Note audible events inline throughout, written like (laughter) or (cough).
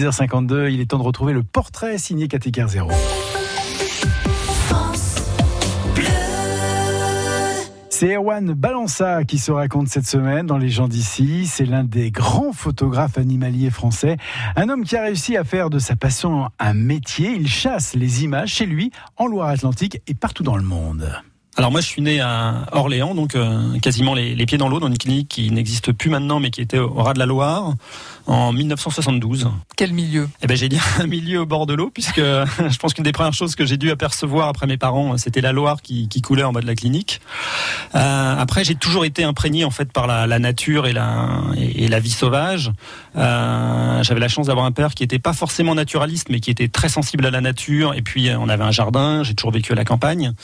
10h52, il est temps de retrouver le portrait signé Kateker 0. C'est Erwan Balança qui se raconte cette semaine dans Les gens d'ici. C'est l'un des grands photographes animaliers français. Un homme qui a réussi à faire de sa passion un métier. Il chasse les images chez lui, en Loire-Atlantique et partout dans le monde. Alors moi je suis né à Orléans, donc euh, quasiment les, pieds dans l'eau, dans une clinique qui n'existe plus maintenant, mais qui était au ras de la Loire en 1972. Quel milieu? Eh ben j'ai dit un milieu au bord de l'eau, puisque (laughs) je pense qu'une des premières choses que j'ai dû apercevoir après mes parents, c'était la Loire qui, coulait en bas de la clinique. Euh, après j'ai toujours été imprégné en fait par la, nature et la, et, la vie sauvage. Euh, J'avais la chance d'avoir un père qui était pas forcément naturaliste, mais qui était très sensible à la nature. Et puis on avait un jardin. J'ai toujours vécu à la campagne.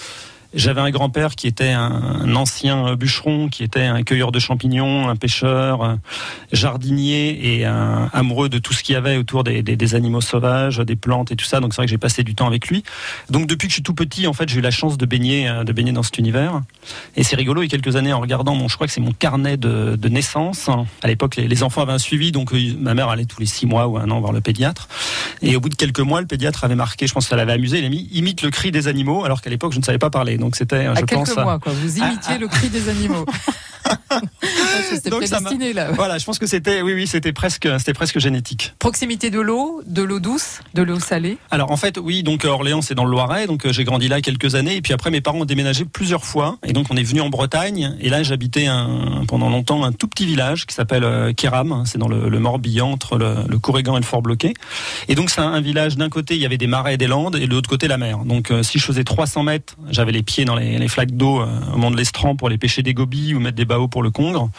J'avais un grand-père qui était un, ancien bûcheron, qui était un cueilleur de champignons, un pêcheur, jardinier et un amoureux de tout ce qu'il y avait autour des, animaux sauvages, des plantes et tout ça. Donc c'est vrai que j'ai passé du temps avec lui. Donc depuis que je suis tout petit, en fait, j'ai eu la chance de baigner, euh, de baigner dans cet univers. Et c'est rigolo. Il y a quelques années, en regardant mon, je crois que c'est mon carnet de, naissance. À l'époque, les, les, enfants avaient un suivi, donc euh, ma mère allait tous les six mois ou un an voir le pédiatre. Et au bout de quelques mois, le pédiatre avait marqué, je pense que ça l'avait amusé, il a mis imite le cri des animaux, alors qu'à l'époque je ne savais pas parler. Donc c'était, je pense, mois, quoi. Vous imitiez (laughs) le cri des animaux. (laughs) c'était prédestiné là. Voilà, je pense que c'était, oui, oui, c'était presque, c'était presque génétique. Proximité de l'eau, de l'eau douce, de l'eau salée. Alors en fait, oui, donc Orléans c'est dans le Loiret, donc euh, j'ai grandi là quelques années, et puis après mes parents ont déménagé plusieurs fois, et donc on est venu en Bretagne, et là j'habitais un, pendant longtemps un tout petit village qui s'appelle euh, Kéram, c'est dans le, Morbihan entre le, le et le Fort Bloqué, et donc c'est un, village d'un côté il y avait des marais et des landes, et de l'autre côté la mer. Donc euh, si je faisais 300 mètres, j'avais les pieds dans les, les flaques d'eau au moment de l'estran pour aller pêcher des gobies ou mettre des baos pour le Congre.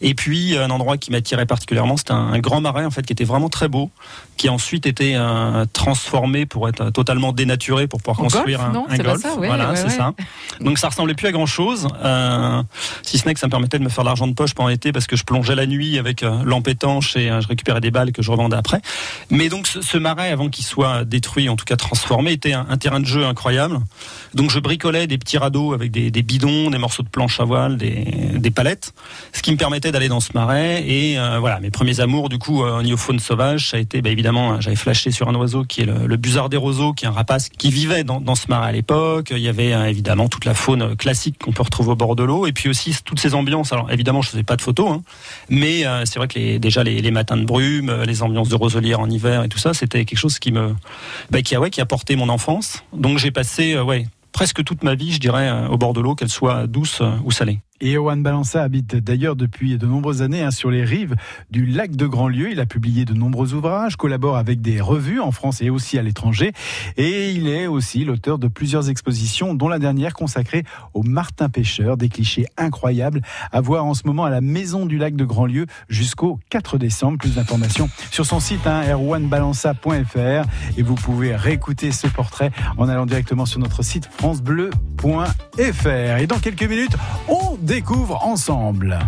Et puis un endroit qui m'attirait particulièrement, c'était un, grand marais en fait qui était vraiment très beau, qui a ensuite été euh, transformé pour être totalement dénaturé pour pouvoir construire un, golf. voilà, c'est ça. Donc ça ressemblait plus à grand chose, euh, si ce n'est que ça me permettait de me faire de l'argent de poche pendant l'été parce que je plongeais la nuit avec euh, lampe étanche et je récupérais des balles que je revendais après. Mais donc ce, marais, avant qu'il soit détruit, en tout cas transformé, était un, terrain de jeu incroyable. Donc je bricolais des petits radeaux avec des, bidons, des morceaux de planche à voile, des, des palettes, ce qui me permettait d'aller dans ce marais. Et euh, voilà, mes premiers amours, du coup, euh, au niveau faune sauvage, ça a été, bah, évidemment, euh, j'avais flashé sur un oiseau qui est le, le des roseaux, qui est un rapace qui vivait dans, ce marais à l'époque. Il y avait évidemment toute la faune classique qu'on peut retrouver au bord de l'eau, et puis aussi toutes ces ambiances. Alors évidemment, je faisais pas de photos, hein, mais c'est vrai que déjà les, les, matins de brume, les ambiances de roselière en hiver et tout ça, c'était quelque chose qui me, bah, qui a ouais, qui a porté mon enfance. Donc j'ai passé, ouais, presque toute ma vie, je dirais, au bord de l'eau, qu'elle soit douce ou salée. Et Owen Balança habite d'ailleurs depuis de nombreuses années hein, sur les rives du lac de Grandlieu. Il a publié de nombreux ouvrages, collabore avec des revues en France et aussi à l'étranger. Et il est aussi l'auteur de plusieurs expositions, dont la dernière consacrée au Martin Pêcheur, des clichés incroyables à voir en ce moment à la Maison du lac de Grandlieu jusqu'au 4 décembre. Plus d'informations sur son site hein, et vous pouvez réécouter ce portrait en allant directement sur notre site francebleu.fr. Et dans quelques minutes, on découvre ensemble.